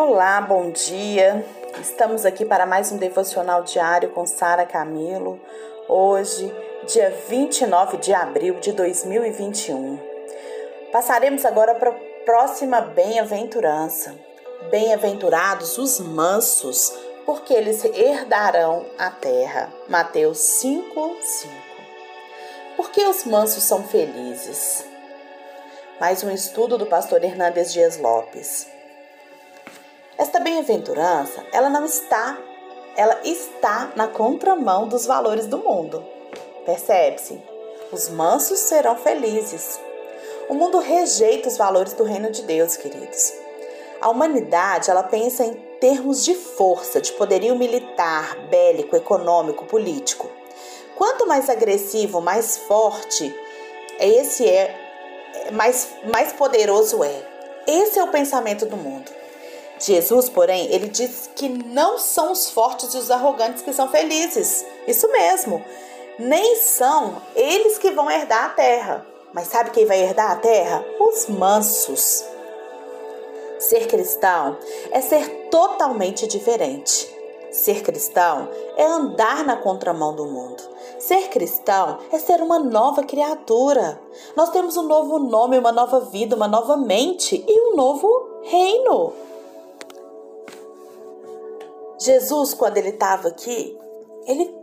Olá, bom dia. Estamos aqui para mais um devocional diário com Sara Camilo. Hoje, dia 29 de abril de 2021. Passaremos agora para a próxima bem-aventurança. Bem-aventurados os mansos, porque eles herdarão a terra. Mateus 5, 5. Por que os mansos são felizes? Mais um estudo do pastor Hernandes Dias Lopes. Esta bem-aventurança, ela não está, ela está na contramão dos valores do mundo. Percebe-se? Os mansos serão felizes. O mundo rejeita os valores do reino de Deus, queridos. A humanidade, ela pensa em termos de força, de poderio militar, bélico, econômico, político. Quanto mais agressivo, mais forte, esse é, mais, mais poderoso é. Esse é o pensamento do mundo. Jesus, porém, ele diz que não são os fortes e os arrogantes que são felizes. Isso mesmo. Nem são eles que vão herdar a terra. Mas sabe quem vai herdar a terra? Os mansos. Ser cristão é ser totalmente diferente. Ser cristão é andar na contramão do mundo. Ser cristão é ser uma nova criatura. Nós temos um novo nome, uma nova vida, uma nova mente e um novo reino. Jesus, quando ele estava aqui, ele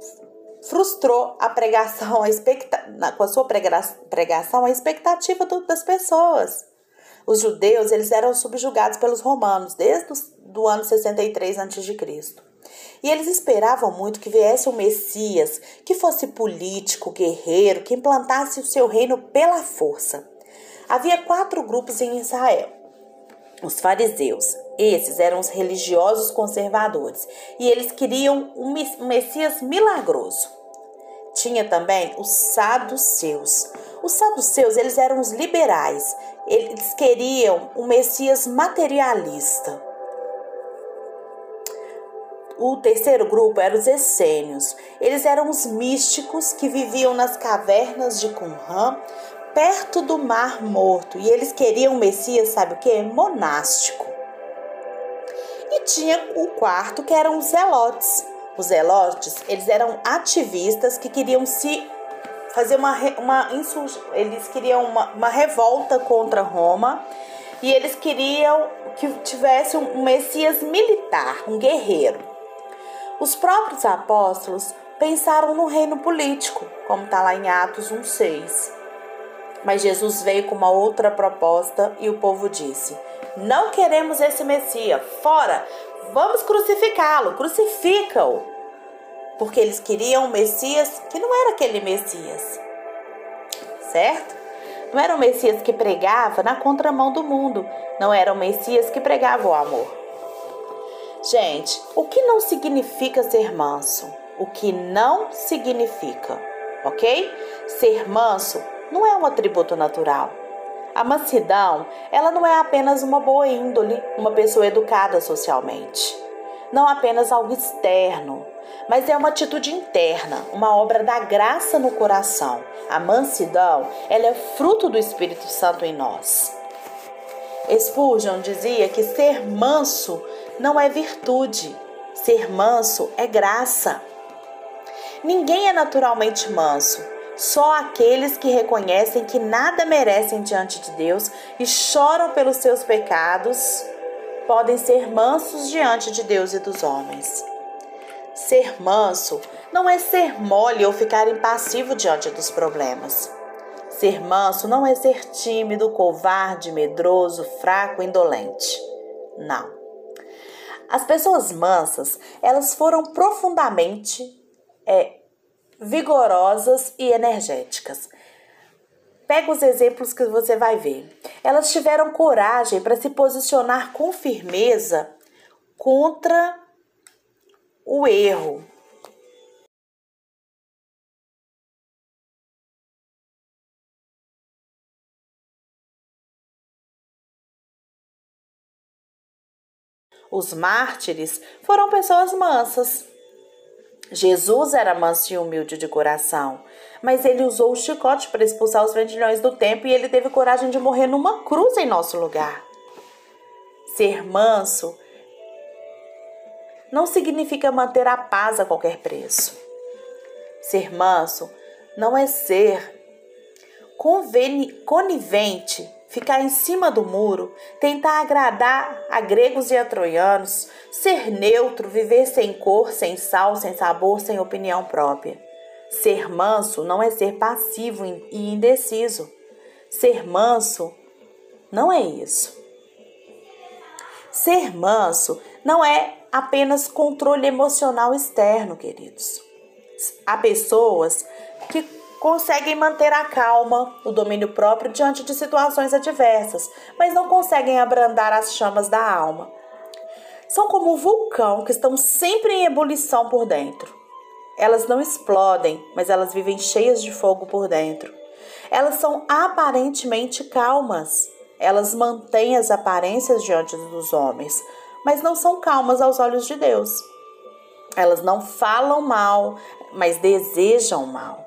frustrou a pregação, a expecta... com a sua pregação, a expectativa das pessoas. Os judeus eles eram subjugados pelos romanos desde o ano 63 a.C. E eles esperavam muito que viesse o Messias, que fosse político, guerreiro, que implantasse o seu reino pela força. Havia quatro grupos em Israel: os fariseus, esses eram os religiosos conservadores e eles queriam um Messias milagroso. Tinha também os saduceus. Os saduceus, eles eram os liberais. Eles queriam um Messias materialista. O terceiro grupo era os essênios. Eles eram os místicos que viviam nas cavernas de Qumran, perto do Mar Morto. E eles queriam um Messias, sabe o que? Monástico. E tinha o quarto, que eram os zelotes. Os zelotes, eles eram ativistas que queriam se fazer uma, uma eles queriam uma, uma revolta contra Roma e eles queriam que tivesse um Messias militar, um guerreiro. Os próprios apóstolos pensaram no reino político, como está lá em Atos 1,6. Mas Jesus veio com uma outra proposta e o povo disse: não queremos esse Messias. Fora! Vamos crucificá-lo. Crucifica-o. Porque eles queriam um Messias que não era aquele Messias. Certo? Não era o Messias que pregava na contramão do mundo. Não era o Messias que pregava o amor. Gente, o que não significa ser manso? O que não significa, ok? Ser manso não é um atributo natural. A mansidão, ela não é apenas uma boa índole, uma pessoa educada socialmente. Não apenas algo externo, mas é uma atitude interna, uma obra da graça no coração. A mansidão, ela é fruto do Espírito Santo em nós. Spurgeon dizia que ser manso não é virtude, ser manso é graça. Ninguém é naturalmente manso, só aqueles que reconhecem que nada merecem diante de Deus e choram pelos seus pecados podem ser mansos diante de Deus e dos homens. Ser manso não é ser mole ou ficar impassivo diante dos problemas. Ser manso não é ser tímido, covarde, medroso, fraco, indolente. Não. As pessoas mansas, elas foram profundamente é, vigorosas e energéticas. Pega os exemplos que você vai ver. Elas tiveram coragem para se posicionar com firmeza contra o erro. Os mártires foram pessoas mansas Jesus era manso e humilde de coração, mas ele usou o chicote para expulsar os vendilhões do templo e ele teve coragem de morrer numa cruz em nosso lugar. Ser manso não significa manter a paz a qualquer preço. Ser manso não é ser conivente, ficar em cima do muro, tentar agradar a gregos e a troianos, ser neutro, viver sem cor, sem sal, sem sabor, sem opinião própria. Ser manso não é ser passivo e indeciso. Ser manso não é isso. Ser manso não é apenas controle emocional externo, queridos. Há pessoas que conseguem manter a calma, o domínio próprio diante de situações adversas, mas não conseguem abrandar as chamas da alma. São como um vulcão que estão sempre em ebulição por dentro. Elas não explodem, mas elas vivem cheias de fogo por dentro. Elas são aparentemente calmas. Elas mantêm as aparências diante dos homens, mas não são calmas aos olhos de Deus. Elas não falam mal, mas desejam mal.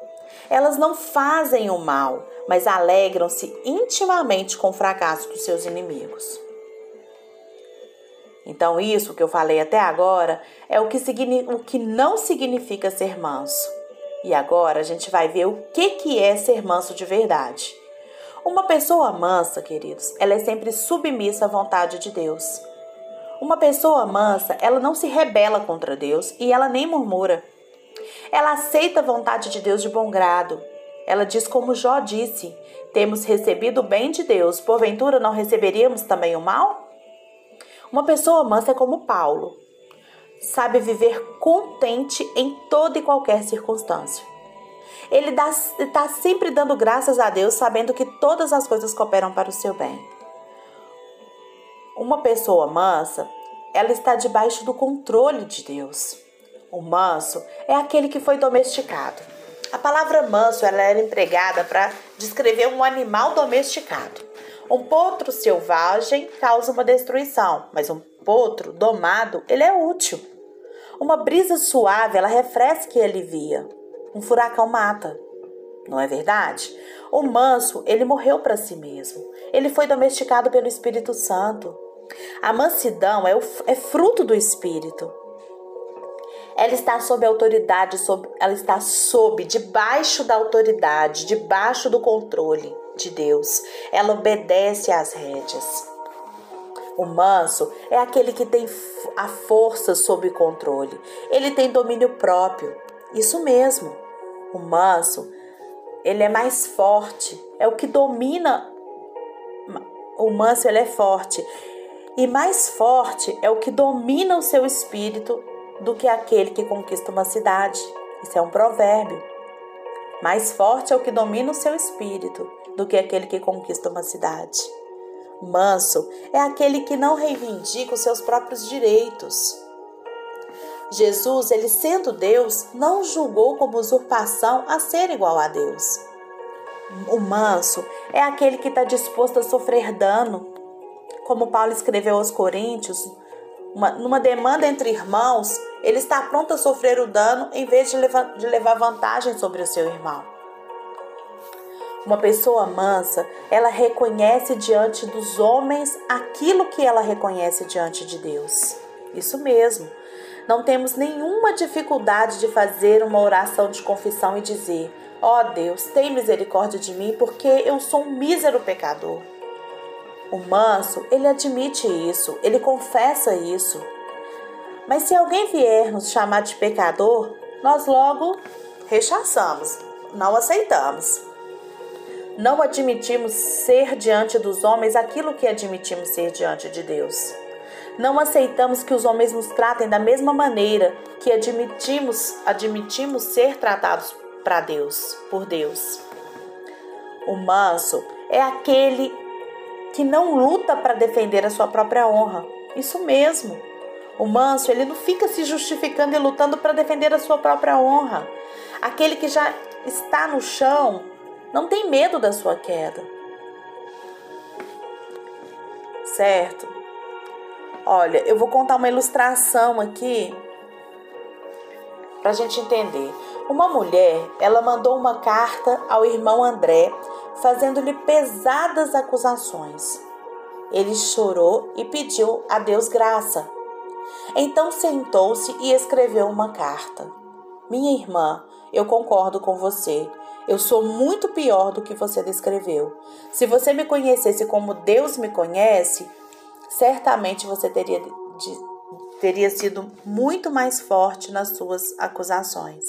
Elas não fazem o mal, mas alegram-se intimamente com o fracasso dos seus inimigos. Então, isso que eu falei até agora é o que, o que não significa ser manso. E agora a gente vai ver o que, que é ser manso de verdade. Uma pessoa mansa, queridos, ela é sempre submissa à vontade de Deus. Uma pessoa mansa, ela não se rebela contra Deus e ela nem murmura. Ela aceita a vontade de Deus de bom grado. Ela diz como Jó disse: Temos recebido o bem de Deus, porventura não receberíamos também o mal? Uma pessoa mansa é como Paulo. Sabe viver contente em toda e qualquer circunstância. Ele está sempre dando graças a Deus, sabendo que todas as coisas cooperam para o seu bem. Uma pessoa mansa, ela está debaixo do controle de Deus. O manso é aquele que foi domesticado. A palavra manso ela era empregada para descrever um animal domesticado. Um potro selvagem causa uma destruição, mas um potro domado, ele é útil. Uma brisa suave, ela refresca e alivia. Um furacão mata. Não é verdade? O manso, ele morreu para si mesmo. Ele foi domesticado pelo Espírito Santo. A mansidão é, o, é fruto do Espírito. Ela está sob autoridade, sob, ela está sob, debaixo da autoridade, debaixo do controle de Deus. Ela obedece às rédeas. O manso é aquele que tem a força sob controle. Ele tem domínio próprio. Isso mesmo. O manso, ele é mais forte. É o que domina. O manso, ele é forte. E mais forte é o que domina o seu espírito do que aquele que conquista uma cidade. Isso é um provérbio. Mais forte é o que domina o seu espírito do que aquele que conquista uma cidade. Manso é aquele que não reivindica os seus próprios direitos. Jesus, ele sendo Deus, não julgou como usurpação a ser igual a Deus. O manso é aquele que está disposto a sofrer dano como Paulo escreveu aos Coríntios, uma, numa demanda entre irmãos, ele está pronto a sofrer o dano em vez de levar, de levar vantagem sobre o seu irmão. Uma pessoa mansa, ela reconhece diante dos homens aquilo que ela reconhece diante de Deus. Isso mesmo. Não temos nenhuma dificuldade de fazer uma oração de confissão e dizer: Ó oh Deus, tem misericórdia de mim, porque eu sou um mísero pecador. O manso, ele admite isso, ele confessa isso. Mas se alguém vier nos chamar de pecador, nós logo rechaçamos, não aceitamos. Não admitimos ser diante dos homens aquilo que admitimos ser diante de Deus. Não aceitamos que os homens nos tratem da mesma maneira que admitimos, admitimos ser tratados para Deus, por Deus. O manso é aquele que não luta para defender a sua própria honra. Isso mesmo. O manso, ele não fica se justificando e lutando para defender a sua própria honra. Aquele que já está no chão não tem medo da sua queda. Certo? Olha, eu vou contar uma ilustração aqui para a gente entender. Uma mulher, ela mandou uma carta ao irmão André fazendo-lhe pesadas acusações. Ele chorou e pediu a Deus graça. Então sentou-se e escreveu uma carta. Minha irmã, eu concordo com você. Eu sou muito pior do que você descreveu. Se você me conhecesse como Deus me conhece, certamente você teria, de, teria sido muito mais forte nas suas acusações.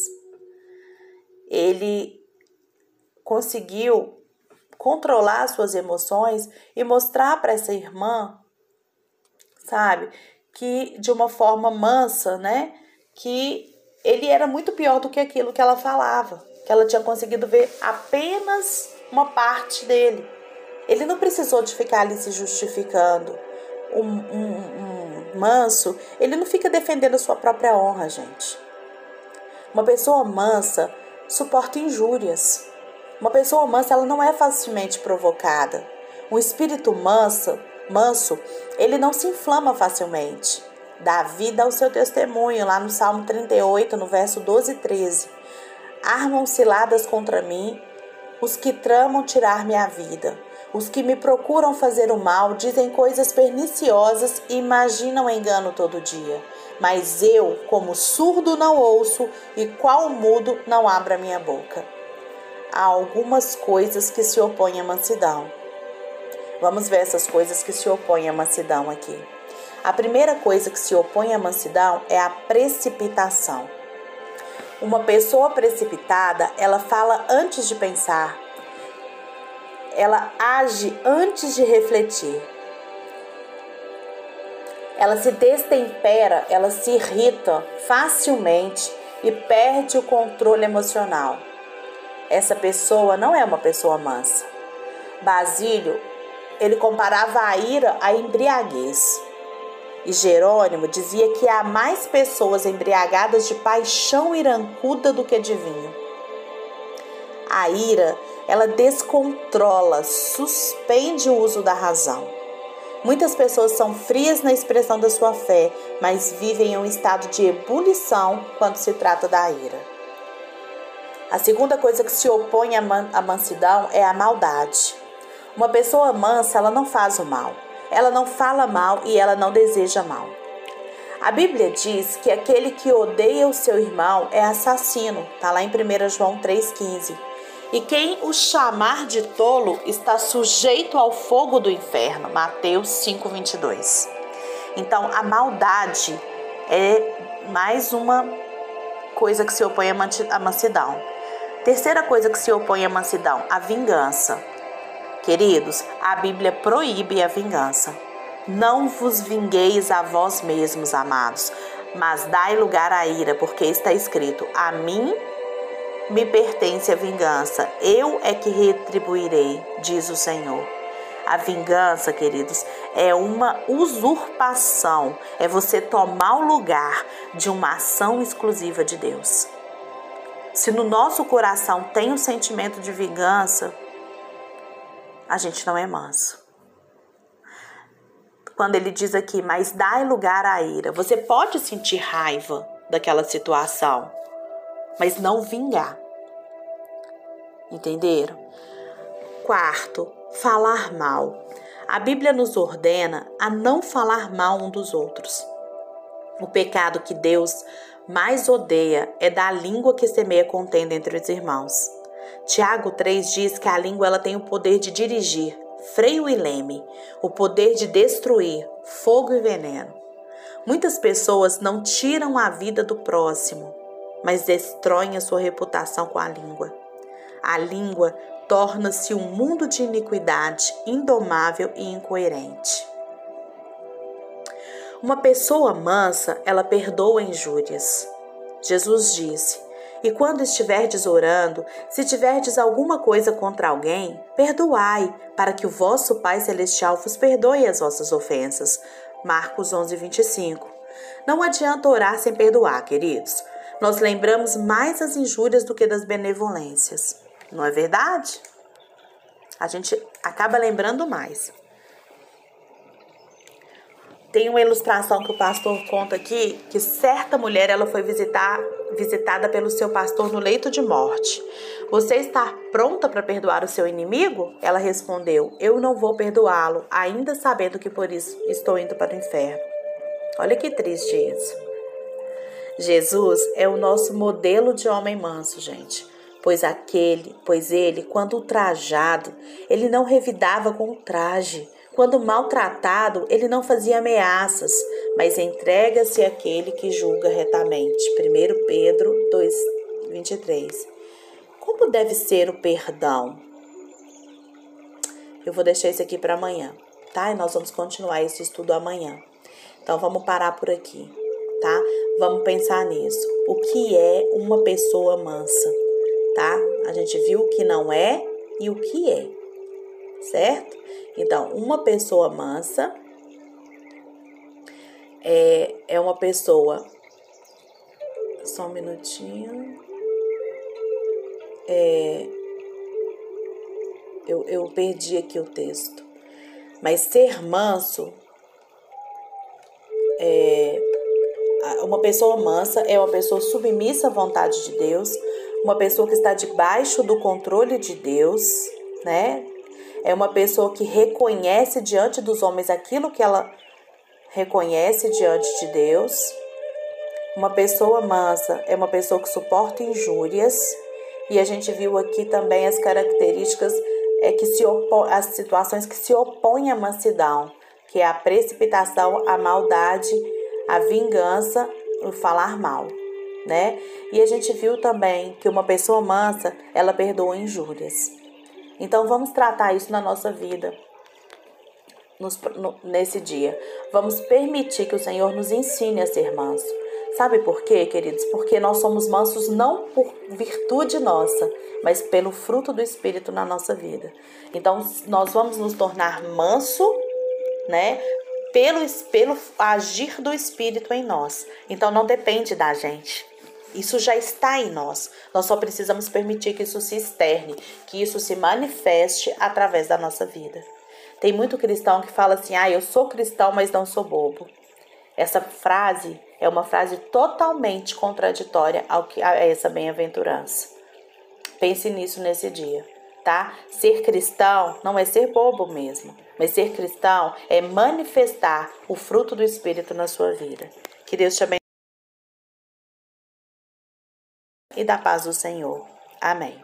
Ele conseguiu controlar suas emoções e mostrar para essa irmã, sabe, que de uma forma mansa, né, que ele era muito pior do que aquilo que ela falava, que ela tinha conseguido ver apenas uma parte dele. Ele não precisou de ficar ali se justificando. Um, um, manso, ele não fica defendendo a sua própria honra, gente. Uma pessoa mansa suporta injúrias. Uma pessoa mansa, ela não é facilmente provocada. Um espírito manso, manso, ele não se inflama facilmente. Dá vida ao seu testemunho, lá no Salmo 38, no verso 12 e 13. Armam ciladas contra mim os que tramam tirar-me a vida. Os que me procuram fazer o mal dizem coisas perniciosas e imaginam engano todo dia. Mas eu, como surdo, não ouço e qual mudo não abro a minha boca há algumas coisas que se opõem à mansidão. Vamos ver essas coisas que se opõem à mansidão aqui. A primeira coisa que se opõe à mansidão é a precipitação. Uma pessoa precipitada, ela fala antes de pensar. Ela age antes de refletir. Ela se destempera, ela se irrita facilmente e perde o controle emocional essa pessoa não é uma pessoa mansa. Basílio, ele comparava a ira à embriaguez. E Jerônimo dizia que há mais pessoas embriagadas de paixão irancuda do que de vinho. A ira, ela descontrola, suspende o uso da razão. Muitas pessoas são frias na expressão da sua fé, mas vivem em um estado de ebulição quando se trata da ira. A segunda coisa que se opõe à, man à mansidão é a maldade. Uma pessoa mansa, ela não faz o mal. Ela não fala mal e ela não deseja mal. A Bíblia diz que aquele que odeia o seu irmão é assassino. Está lá em 1 João 3,15. E quem o chamar de tolo está sujeito ao fogo do inferno. Mateus 5,22. Então, a maldade é mais uma coisa que se opõe à mansidão. Terceira coisa que se opõe à mansidão, a vingança. Queridos, a Bíblia proíbe a vingança. Não vos vingueis a vós mesmos, amados, mas dai lugar à ira, porque está escrito: A mim me pertence a vingança, eu é que retribuirei, diz o Senhor. A vingança, queridos, é uma usurpação, é você tomar o lugar de uma ação exclusiva de Deus. Se no nosso coração tem um sentimento de vingança, a gente não é manso. Quando ele diz aqui, mas dai lugar à ira, você pode sentir raiva daquela situação, mas não vingar. Entenderam? Quarto, falar mal. A Bíblia nos ordena a não falar mal um dos outros. O pecado que Deus mais odeia é da língua que semeia contenda entre os irmãos. Tiago 3 diz que a língua ela tem o poder de dirigir, freio e leme, o poder de destruir, fogo e veneno. Muitas pessoas não tiram a vida do próximo, mas destroem a sua reputação com a língua. A língua torna-se um mundo de iniquidade, indomável e incoerente. Uma pessoa mansa, ela perdoa injúrias. Jesus disse: E quando estiverdes orando, se tiverdes alguma coisa contra alguém, perdoai, para que o vosso Pai Celestial vos perdoe as vossas ofensas. Marcos 11, 25. Não adianta orar sem perdoar, queridos. Nós lembramos mais as injúrias do que das benevolências. Não é verdade? A gente acaba lembrando mais. Tem uma ilustração que o pastor conta aqui que certa mulher ela foi visitar visitada pelo seu pastor no leito de morte. Você está pronta para perdoar o seu inimigo? Ela respondeu: Eu não vou perdoá-lo, ainda sabendo que por isso estou indo para o inferno. Olha que triste isso. Jesus é o nosso modelo de homem manso, gente. Pois aquele, pois ele, quando ultrajado, ele não revidava com o traje. Quando maltratado, ele não fazia ameaças, mas entrega-se àquele que julga retamente. 1 Pedro 2, 23. Como deve ser o perdão? Eu vou deixar isso aqui para amanhã, tá? E nós vamos continuar esse estudo amanhã. Então vamos parar por aqui, tá? Vamos pensar nisso. O que é uma pessoa mansa, tá? A gente viu o que não é e o que é, certo? Então, uma pessoa mansa é, é uma pessoa. Só um minutinho. É, eu, eu perdi aqui o texto. Mas ser manso é, uma pessoa mansa é uma pessoa submissa à vontade de Deus, uma pessoa que está debaixo do controle de Deus, né? É uma pessoa que reconhece diante dos homens aquilo que ela reconhece diante de Deus. Uma pessoa mansa é uma pessoa que suporta injúrias, e a gente viu aqui também as características é que se as situações que se opõem à mansidão que é a precipitação, a maldade, a vingança, o falar mal, né? E a gente viu também que uma pessoa mansa, ela perdoa injúrias. Então vamos tratar isso na nossa vida nos, no, nesse dia. Vamos permitir que o Senhor nos ensine a ser manso. Sabe por quê, queridos? Porque nós somos mansos não por virtude nossa, mas pelo fruto do Espírito na nossa vida. Então, nós vamos nos tornar manso né? Pelo, pelo agir do Espírito em nós. Então não depende da gente. Isso já está em nós. Nós só precisamos permitir que isso se externe, que isso se manifeste através da nossa vida. Tem muito cristão que fala assim: ah, eu sou cristão, mas não sou bobo. Essa frase é uma frase totalmente contraditória ao que, a essa bem-aventurança. Pense nisso nesse dia, tá? Ser cristão não é ser bobo mesmo. Mas ser cristão é manifestar o fruto do Espírito na sua vida. Que Deus te abençoe e da paz do Senhor. Amém.